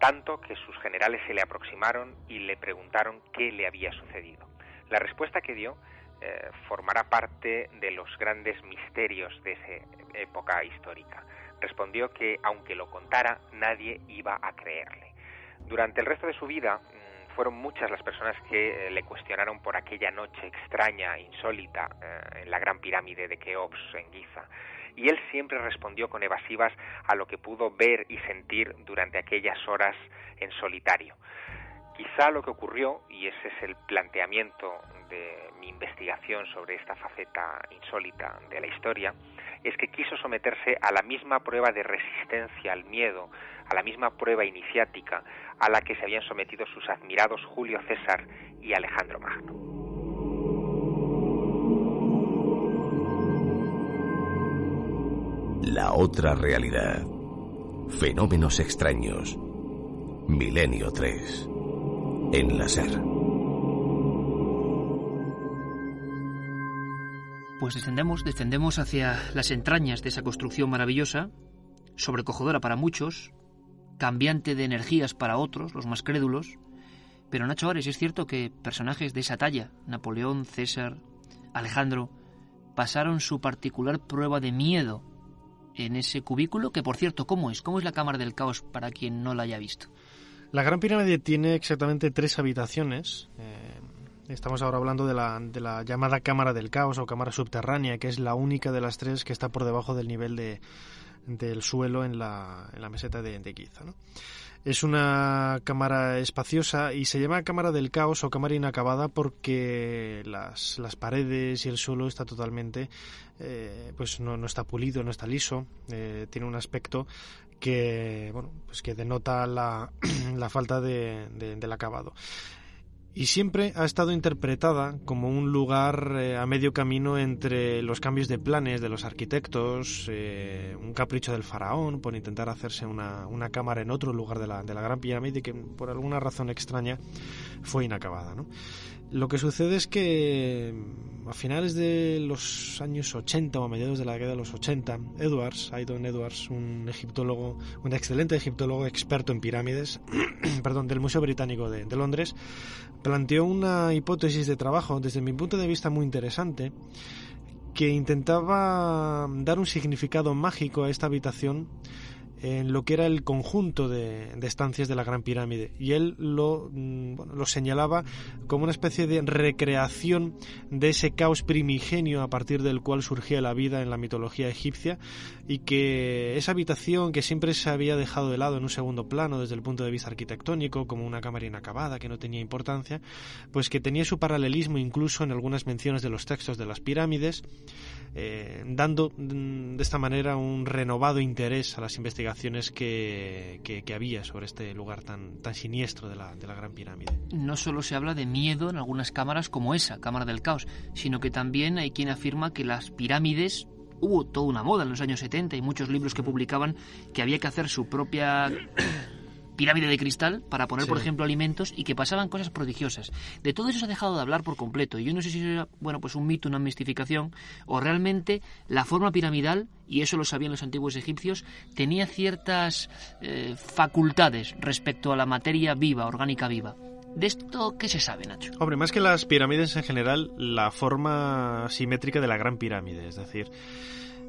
Speaker 8: tanto que sus generales se le aproximaron y le preguntaron qué le había sucedido. La respuesta que dio eh, formará parte de los grandes misterios de esa época histórica. Respondió que, aunque lo contara, nadie iba a creerle. Durante el resto de su vida, mmm, fueron muchas las personas que eh, le cuestionaron por aquella noche extraña, insólita, eh, en la gran pirámide de Keops, en Giza. Y él siempre respondió con evasivas a lo que pudo ver y sentir durante aquellas horas en solitario Quizá lo que ocurrió, y ese es el planteamiento de mi investigación sobre esta faceta insólita de la historia, es que quiso someterse a la misma prueba de resistencia al miedo, a la misma prueba iniciática a la que se habían sometido sus admirados Julio César y Alejandro Magno.
Speaker 9: La otra realidad. Fenómenos extraños. Milenio 3 en la SER.
Speaker 2: Pues descendemos, descendemos hacia las entrañas de esa construcción maravillosa, sobrecogedora para muchos, cambiante de energías para otros, los más crédulos. Pero Nacho Ares, es cierto que personajes de esa talla, Napoleón, César, Alejandro, pasaron su particular prueba de miedo en ese cubículo, que por cierto, ¿cómo es? ¿Cómo es la Cámara del Caos para quien no la haya visto?
Speaker 3: La Gran Pirámide tiene exactamente tres habitaciones. Eh, estamos ahora hablando de la, de la, llamada Cámara del Caos o Cámara Subterránea, que es la única de las tres que está por debajo del nivel de, del suelo en la, en la meseta de, de. Es una cámara espaciosa y se llama cámara del caos o cámara inacabada porque las, las paredes y el suelo está totalmente, eh, pues no, no, está pulido, no está liso, eh, tiene un aspecto que, bueno, pues que denota la, la falta de, del acabado y siempre ha estado interpretada como un lugar eh, a medio camino entre los cambios de planes de los arquitectos, eh, un capricho del faraón por intentar hacerse una, una cámara en otro lugar de la, de la Gran Pirámide que por alguna razón extraña fue inacabada. ¿no? Lo que sucede es que a finales de los años 80 o a mediados de la década de los 80, Edwards, Aydon Edwards, un egiptólogo, un excelente egiptólogo experto en pirámides, perdón, del Museo Británico de, de Londres, planteó una hipótesis de trabajo desde mi punto de vista muy interesante que intentaba dar un significado mágico a esta habitación en lo que era el conjunto de, estancias de la Gran Pirámide. Y él lo, bueno, lo señalaba como una especie de recreación de ese caos primigenio a partir del cual surgía la vida en la mitología egipcia y que esa habitación que siempre se había dejado de lado en un segundo plano desde el punto de vista arquitectónico como una cámara inacabada que no tenía importancia pues que tenía su paralelismo incluso en algunas menciones de los textos de las pirámides eh, dando de esta manera un renovado interés a las investigaciones que, que, que, había sobre este lugar tan, tan siniestro de la, de la Gran Pirámide.
Speaker 2: No solo se habla de miedo en algunas cámaras como esa, Cámara del Caos, sino que también hay quien afirma que las pirámides hubo toda una moda en los años 70 y muchos libros que publicaban que había que hacer su propia pirámide de cristal para poner, sí. por ejemplo, alimentos y que pasaban cosas prodigiosas. De todo eso se ha dejado de hablar por completo. Y yo no sé si era, bueno, pues un mito, una mistificación, o realmente la forma piramidal, y eso lo sabían los antiguos egipcios, tenía ciertas eh, facultades respecto a la materia viva, orgánica viva. ¿De esto qué se sabe, Nacho?
Speaker 3: Hombre, más que las pirámides en general, la forma simétrica de la gran pirámide, es decir,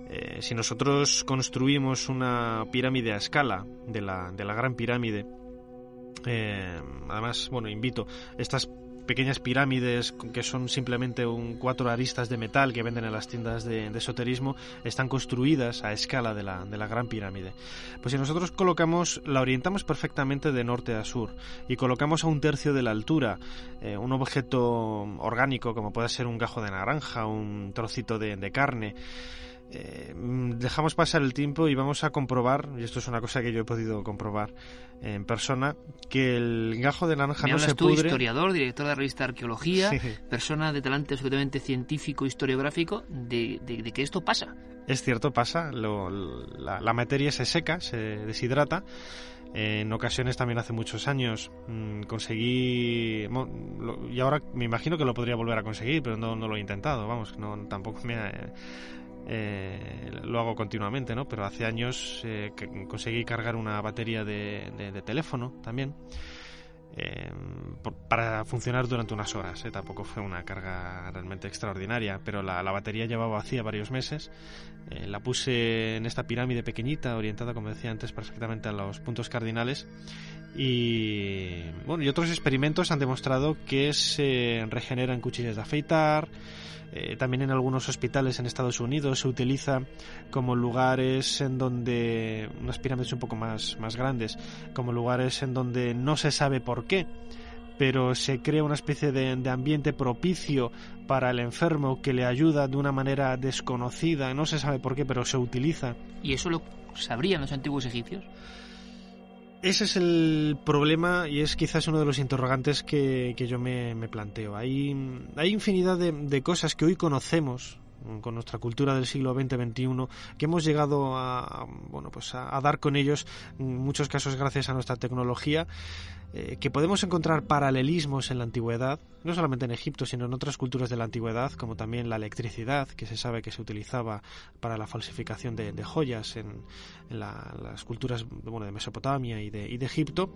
Speaker 3: eh, si nosotros construimos una pirámide a escala de la, de la gran pirámide, eh, además, bueno, invito, estas pequeñas pirámides que son simplemente un cuatro aristas de metal que venden en las tiendas de, esoterismo están construidas a escala de la, de la, gran pirámide. Pues si nosotros colocamos, la orientamos perfectamente de norte a sur y colocamos a un tercio de la altura eh, un objeto orgánico como puede ser un gajo de naranja, un trocito de, de carne, eh, dejamos pasar el tiempo y vamos a comprobar, y esto es una cosa que yo he podido comprobar en persona, que el gajo de naranja no se
Speaker 2: tú,
Speaker 3: pudre.
Speaker 2: historiador, director de la revista Arqueología, sí. persona de talante absolutamente científico, historiográfico, de, de, de, que esto pasa.
Speaker 3: Es cierto, pasa. Lo, la, la, materia se seca, se deshidrata. En ocasiones también hace muchos años mmm, conseguí y ahora me imagino que lo podría volver a conseguir, pero no, no lo he intentado. Vamos, no tampoco me ha, eh, lo hago continuamente, ¿no? Pero hace años eh, conseguí cargar una batería de, teléfono también eh, para funcionar durante unas horas. Tampoco fue una carga realmente extraordinaria, pero la, batería llevaba vacía varios meses. La puse en esta pirámide pequeñita, orientada, como decía antes, perfectamente a los puntos cardinales. Y bueno, y otros experimentos han demostrado que se regeneran cuchillas de afeitar. Eh, también en algunos hospitales en Estados Unidos se utiliza como lugares en donde unas pirámides un poco más, más grandes, como lugares en donde no se sabe por qué pero se crea una especie de, de, ambiente propicio para el enfermo que le ayuda de una manera desconocida, no se sabe por qué, pero se utiliza.
Speaker 2: ¿Y eso lo sabrían los antiguos egipcios?
Speaker 3: Ese es el problema y es quizás uno de los interrogantes que, que yo me, me, planteo. Hay, hay infinidad de, de, cosas que hoy conocemos con nuestra cultura del siglo XX-XXI que hemos llegado a, bueno, pues a, a, dar con ellos en muchos casos gracias a nuestra tecnología eh, que podemos encontrar paralelismos en la antigüedad, no solamente en Egipto, sino en otras culturas de la antigüedad, como también la electricidad, que se sabe que se utilizaba para la falsificación de, de joyas en, en la, las culturas bueno, de Mesopotamia y de, y de, Egipto.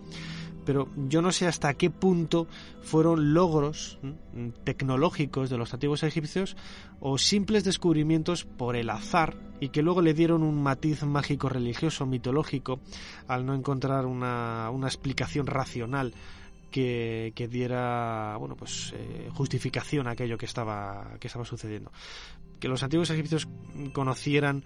Speaker 3: Pero yo no sé hasta qué punto fueron logros ¿eh? tecnológicos de los antiguos egipcios o descubrimientos por el azar y que luego le dieron un matiz mágico religioso, mitológico, al no encontrar una, una explicación racional que, que, diera bueno pues eh, justificación a aquello que estaba que estaba sucediendo. Que los antiguos egipcios conocieran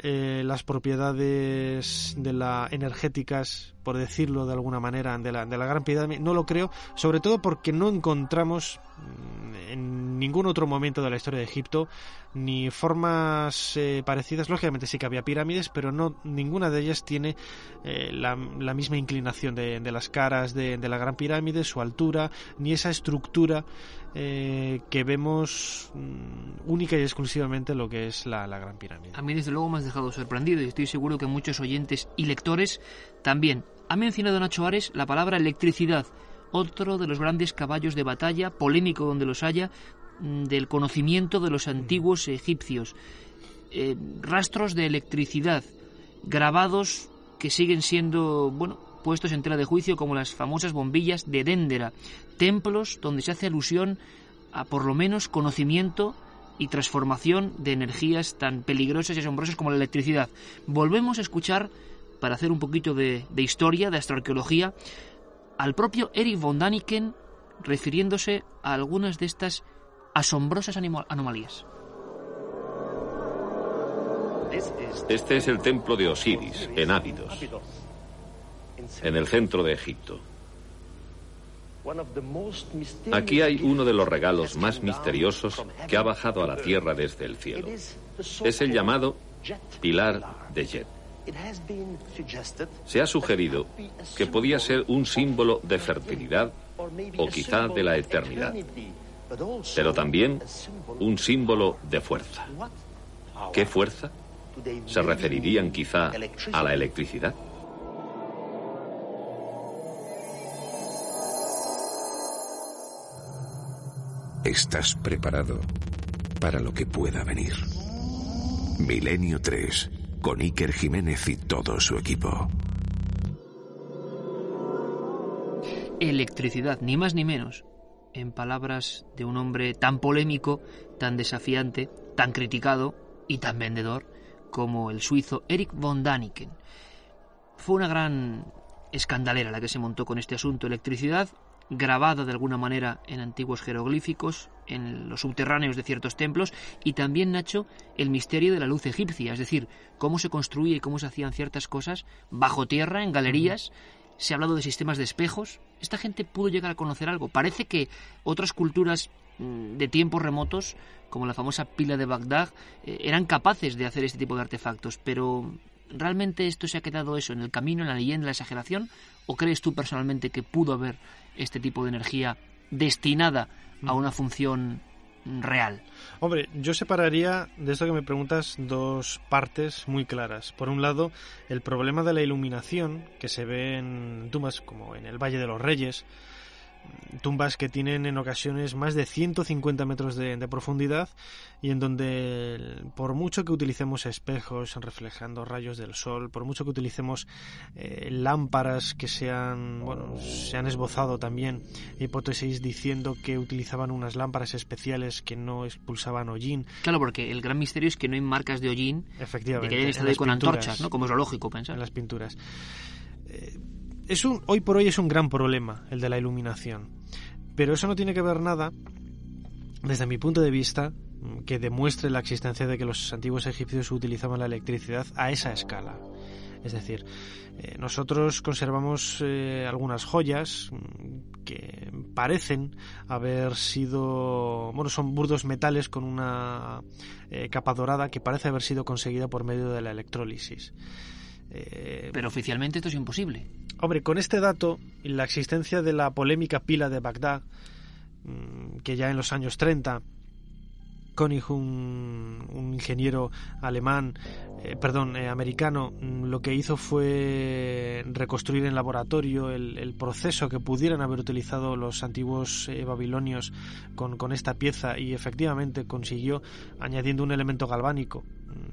Speaker 3: eh, las propiedades de la energéticas por decirlo de alguna manera de la, de la gran pirámide. No lo creo sobre todo porque no encontramos mm, en ningún otro momento de la historia de Egipto ni formas eh, parecidas. Lógicamente sí que había pirámides pero no ninguna de ellas tiene eh, la, misma inclinación de, de las caras de, de, la gran pirámide su altura ni esa estructura eh, que vemos mm, única y exclusivamente lo que es la, la gran pirámide.
Speaker 2: A mí desde luego me has dejado sorprendido y estoy seguro que muchos oyentes y lectores también ha mencionado Nacho Ares la palabra electricidad otro de los grandes caballos de batalla, polémico donde los haya, mm, del conocimiento de los antiguos egipcios. Eh, rastros de electricidad, grabados que siguen siendo, bueno, puestos en tela de juicio como las famosas bombillas de Déndera, templos donde se hace alusión a por lo menos conocimiento y transformación de energías tan peligrosas y asombrosas como la electricidad. Volvemos a escuchar, para hacer un poquito de, historia, de astroarqueología, al propio Eric von Daniken refiriéndose a algunas de estas asombrosas anomalías.
Speaker 10: Este es el templo de Osiris, en Ábidos, en el centro de Egipto. Aquí hay uno de los regalos más misteriosos que ha bajado a la tierra desde el cielo. Es el llamado Pilar de Jet. Se ha sugerido que podía ser un símbolo de fertilidad o quizá de la eternidad, pero también un símbolo de fuerza. ¿Qué fuerza? ¿Se referirían quizá a la electricidad?
Speaker 6: ¿Estás preparado para lo que pueda venir? Milenio 3 con Iker Jiménez y todo su equipo.
Speaker 2: Electricidad, ni más ni menos, en palabras de un hombre tan polémico, tan desafiante, tan criticado y tan vendedor como el suizo Eric von Daniken. Fue una gran escandalera la que se montó con este asunto. Electricidad grabada de alguna manera en antiguos jeroglíficos, en los subterráneos de ciertos templos, y también, Nacho, el misterio de la luz egipcia, es decir, cómo se construía y cómo se hacían ciertas cosas bajo tierra, en galerías. Se ha hablado de sistemas de espejos. Esta gente pudo llegar a conocer algo. Parece que otras culturas mm, de tiempos remotos, como la famosa pila de Bagdad, eh, eran capaces de hacer este tipo de artefactos, pero ¿realmente esto se ha quedado eso en el camino, en la leyenda, en la exageración? ¿O crees tú personalmente que pudo haber este tipo de energía destinada a una función real?
Speaker 3: Hombre, yo separaría de esto que me preguntas dos partes muy claras. Por un lado, el problema de la iluminación que se ve en tumbas como en el Valle de los Reyes, tumbas que tienen en ocasiones más de 150 metros de, de, profundidad y en donde por mucho que utilicemos espejos reflejando rayos del sol, por mucho que utilicemos eh, lámparas que sean, bueno, se han esbozado también hipótesis diciendo que utilizaban unas lámparas especiales que no expulsaban hollín.
Speaker 2: Claro, porque el gran misterio es que no hay marcas de hollín,
Speaker 3: Efectivamente,
Speaker 2: de que hayan estado ahí con
Speaker 3: pinturas,
Speaker 2: antorchas, ¿no? Como es lo lógico pensar.
Speaker 3: En las pinturas. Eh, es un, hoy por hoy es un gran problema el de la iluminación. Pero eso no tiene que ver nada, desde mi punto de vista, que demuestre la existencia de que los antiguos egipcios utilizaban la electricidad a esa escala. Es decir, eh, nosotros conservamos eh, algunas joyas mm, que parecen haber sido, bueno, son burdos metales con una eh, capa dorada que parece haber sido conseguida por medio de la electrólisis.
Speaker 2: Pero oficialmente esto es imposible.
Speaker 3: Hombre, con este dato y la existencia de la polémica pila de Bagdad, mm, que ya en los años 30 Koenig, un, un ingeniero alemán, eh, perdón, eh, americano, mm, lo que hizo fue reconstruir en laboratorio el, proceso que pudieran haber utilizado los antiguos eh, babilonios con, con, esta pieza y efectivamente consiguió añadiendo un elemento galvánico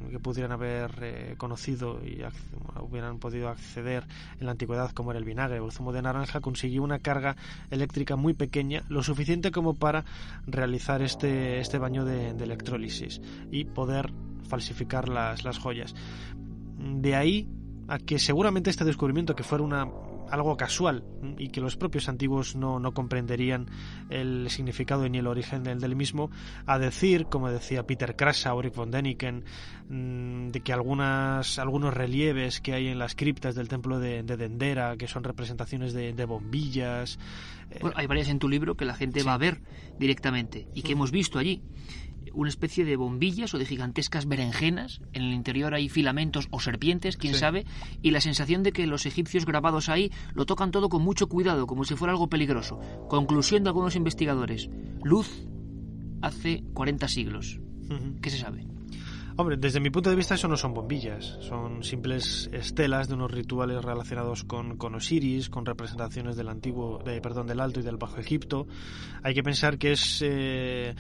Speaker 3: que pudieran haber conocido y hubieran podido acceder en la antigüedad como era el vinagre o el zumo de naranja, consiguió una carga eléctrica muy pequeña, lo suficiente como para realizar este, este baño de, de electrólisis y poder falsificar las, las joyas. De ahí a que seguramente este descubrimiento, que fuera una algo casual y que los propios antiguos no, no comprenderían el significado ni el origen del, del, mismo, a decir, como decía Peter Krasa o Rick von Däniken, mm, de que algunas, algunos relieves que hay en las criptas del templo de, de Dendera, que son representaciones de, de bombillas.
Speaker 2: Bueno, hay varias en tu libro que la gente va a ver directamente y que hemos visto allí una especie de bombillas o de gigantescas berenjenas. En el interior hay filamentos o serpientes, quién sabe, y la sensación de que los egipcios grabados ahí lo tocan todo con mucho cuidado, como si fuera algo peligroso. Conclusión de algunos investigadores. Luz hace 40 siglos. ¿Qué se sabe?
Speaker 3: Hombre, desde mi punto de vista eso no son bombillas, son simples estelas de unos rituales relacionados con, con Osiris, con representaciones del antiguo, de, perdón, del Alto y del Bajo Egipto. Hay que pensar que es eh,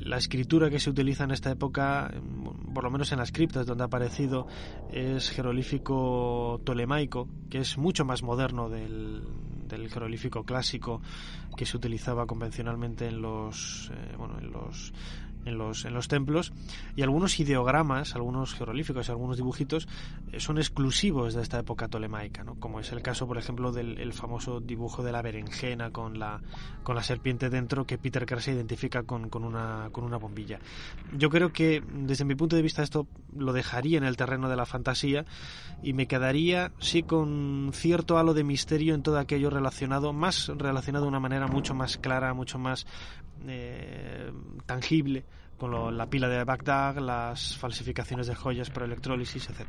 Speaker 3: la escritura que se utiliza en esta época, por lo menos en las criptas donde ha aparecido, es jeroglífico tolemaico, que es mucho más moderno del, del jeroglífico clásico que se utilizaba convencionalmente en los, eh, bueno, en los en los, en los templos y algunos ideogramas, algunos jeroglíficos, algunos dibujitos eh, son exclusivos de esta época tolemaica, ¿no? como es el caso, por ejemplo, del famoso dibujo de la berenjena con la, con la serpiente dentro que Peter se identifica con, con, una, con una bombilla. Yo creo que desde mi punto de vista esto lo dejaría en el terreno de la fantasía y me quedaría sí con cierto halo de misterio en todo aquello relacionado, más relacionado de una manera mucho más clara, mucho más eh, tangible con la pila de Bagdad, las falsificaciones de joyas por electrólisis, etc.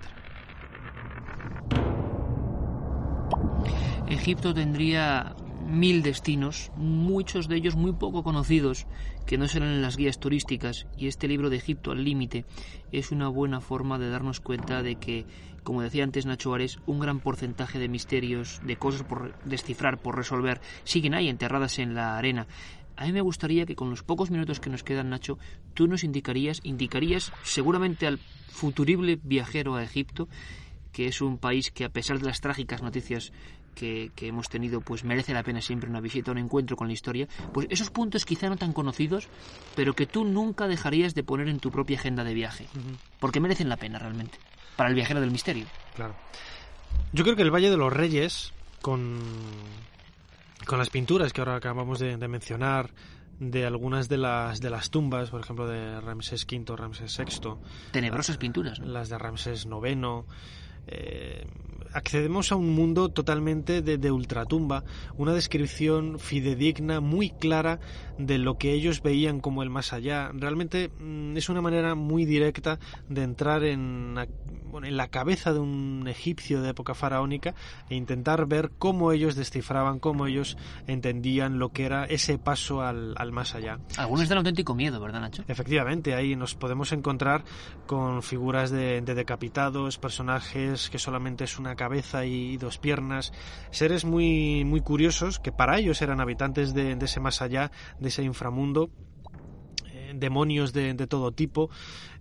Speaker 2: Egipto tendría mil destinos, muchos de ellos muy poco conocidos, que no serán en las guías turísticas, y este libro de Egipto al límite es una buena forma de darnos cuenta de que, como decía antes Nacho Ares, un gran porcentaje de misterios, de cosas por descifrar, por resolver, siguen ahí enterradas en la arena. A mí me gustaría que con los pocos minutos que nos quedan, Nacho, tú nos indicarías, indicarías seguramente al futurible viajero a Egipto, que es un país que a pesar de las trágicas noticias que, hemos tenido, pues merece la pena siempre una visita, un encuentro con la historia, pues esos puntos quizá no tan conocidos, pero que tú nunca dejarías de poner en tu propia agenda de viaje, porque merecen la pena realmente, para el viajero del misterio.
Speaker 3: Claro. Yo creo que el Valle de los Reyes, con con las pinturas que ahora acabamos de, mencionar de algunas de las de las tumbas, por ejemplo de Ramsés V, Ramsés VI.
Speaker 2: Tenebrosas pinturas,
Speaker 3: Las de Ramsés IX. Eh, accedemos a un mundo totalmente de, de, ultratumba, una descripción fidedigna, muy clara de lo que ellos veían como el más allá. Realmente mm, es una manera muy directa de entrar en, en la cabeza de un egipcio de época faraónica e intentar ver cómo ellos descifraban, cómo ellos entendían lo que era ese paso al, al más allá.
Speaker 2: Algunos dan auténtico miedo, ¿verdad, Nacho?
Speaker 3: Efectivamente, ahí nos podemos encontrar con figuras de, de decapitados, personajes que solamente es una cabeza y dos piernas, seres muy, muy curiosos que para ellos eran habitantes de, ese más allá, de ese inframundo eh, demonios de, todo tipo.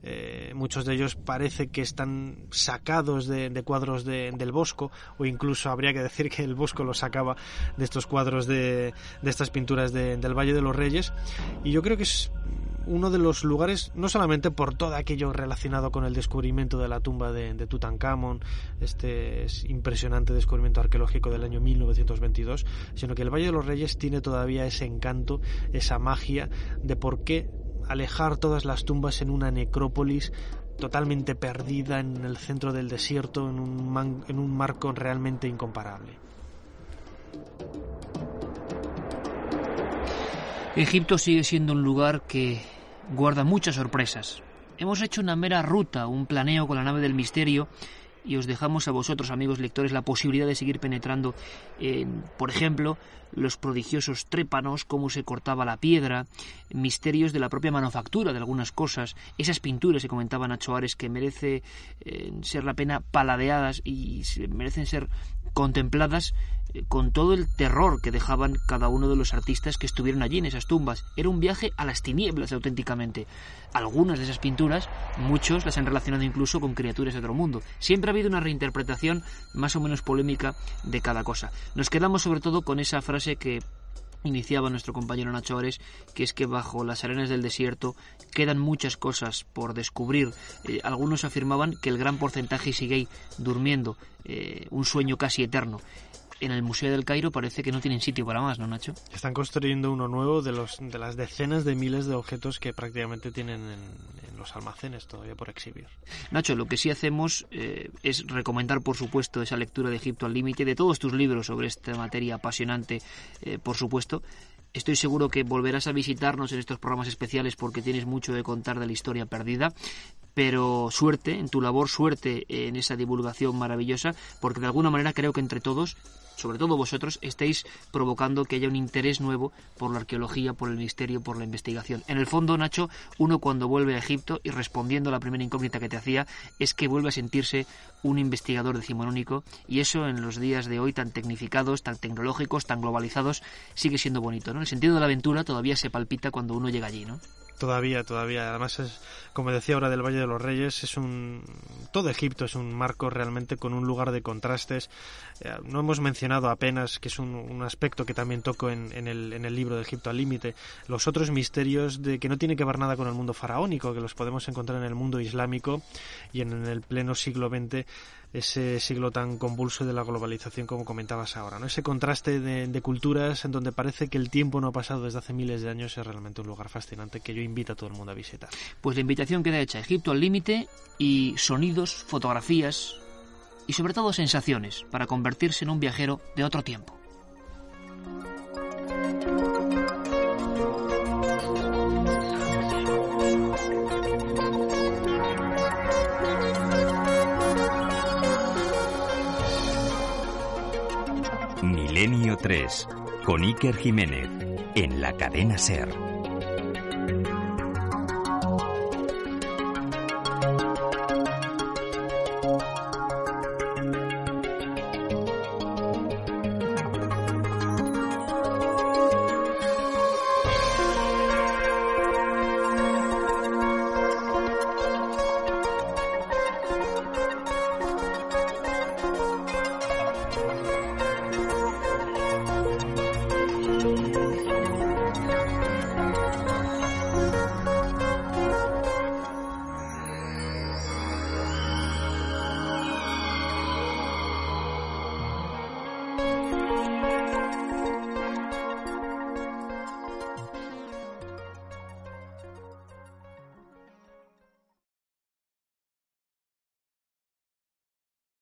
Speaker 3: Eh, muchos de ellos parece que están sacados de, cuadros del Bosco, o incluso habría que decir que el Bosco los sacaba de estos cuadros de, de estas pinturas del Valle de los Reyes. Y yo creo que es uno de los lugares, no solamente por todo aquello relacionado con el descubrimiento de la tumba de, de Tutankamón, este impresionante descubrimiento arqueológico del año 1922, sino que el Valle de los Reyes tiene todavía ese encanto, esa magia de por qué alejar todas las tumbas en una necrópolis totalmente perdida en el centro del desierto, en un, en un marco realmente incomparable.
Speaker 2: Egipto sigue siendo un lugar que guarda muchas sorpresas. Hemos hecho una mera ruta, un planeo con la nave del misterio y os dejamos a vosotros, amigos lectores, la posibilidad de seguir penetrando en, por ejemplo, los prodigiosos trépanos, cómo se cortaba la piedra, misterios de la propia manufactura de algunas cosas, esas pinturas que comentaba Nacho Ares que merece eh, ser la pena paladeadas y merecen ser contempladas con todo el terror que dejaban cada uno de los artistas que estuvieron allí en esas tumbas. Era un viaje a las tinieblas auténticamente. Algunas de esas pinturas, muchos las han relacionado incluso con criaturas de otro mundo. Siempre ha habido una reinterpretación más o menos polémica de cada cosa. Nos quedamos sobre todo con esa frase que iniciaba nuestro compañero Nacho Ares, que es que bajo las arenas del desierto quedan muchas cosas por descubrir. Eh, algunos afirmaban que el gran porcentaje sigue durmiendo, eh, un sueño casi eterno en el Museo del Cairo parece que no tienen sitio para más, ¿no, Nacho?
Speaker 3: Están construyendo uno nuevo de, los, de las decenas de miles de objetos que prácticamente tienen en, los almacenes todavía por exhibir.
Speaker 2: Nacho, lo que sí hacemos eh, es recomendar, por supuesto, esa lectura de Egipto al límite, de todos tus libros sobre esta materia apasionante, eh, por supuesto. Estoy seguro que volverás a visitarnos en estos programas especiales porque tienes mucho de contar de la historia perdida pero suerte en tu labor, suerte en esa divulgación maravillosa, porque de alguna manera creo que entre todos sobre todo vosotros, estéis provocando que haya un interés nuevo por la arqueología, por el misterio, por la investigación. En el fondo, Nacho, uno cuando vuelve a Egipto y respondiendo a la primera incógnita que te hacía, es que vuelve a sentirse un investigador decimonónico y eso en los días de hoy tan tecnificados, tan tecnológicos, tan globalizados, sigue siendo bonito, ¿no? El sentido de la aventura todavía se palpita cuando uno llega allí, ¿no?
Speaker 3: Todavía, todavía. Además, es, como decía ahora del Valle de los Reyes, es un. Todo Egipto es un marco realmente con un lugar de contrastes. Eh, no hemos mencionado apenas, que es un, aspecto que también toco en, en, el, en el libro de Egipto al límite, los otros misterios de que no tiene que ver nada con el mundo faraónico, que los podemos encontrar en el mundo islámico y en el pleno siglo XX ese siglo tan convulso de la globalización como comentabas ahora. ¿no? Ese contraste de, culturas en donde parece que el tiempo no ha pasado desde hace miles de años es realmente un lugar fascinante que yo invito a todo el mundo a visitar.
Speaker 2: Pues la invitación queda hecha. Egipto al límite y sonidos, fotografías y sobre todo sensaciones para convertirse en un viajero de otro tiempo.
Speaker 1: Milenio 3, con Iker Jiménez, en la cadena Ser.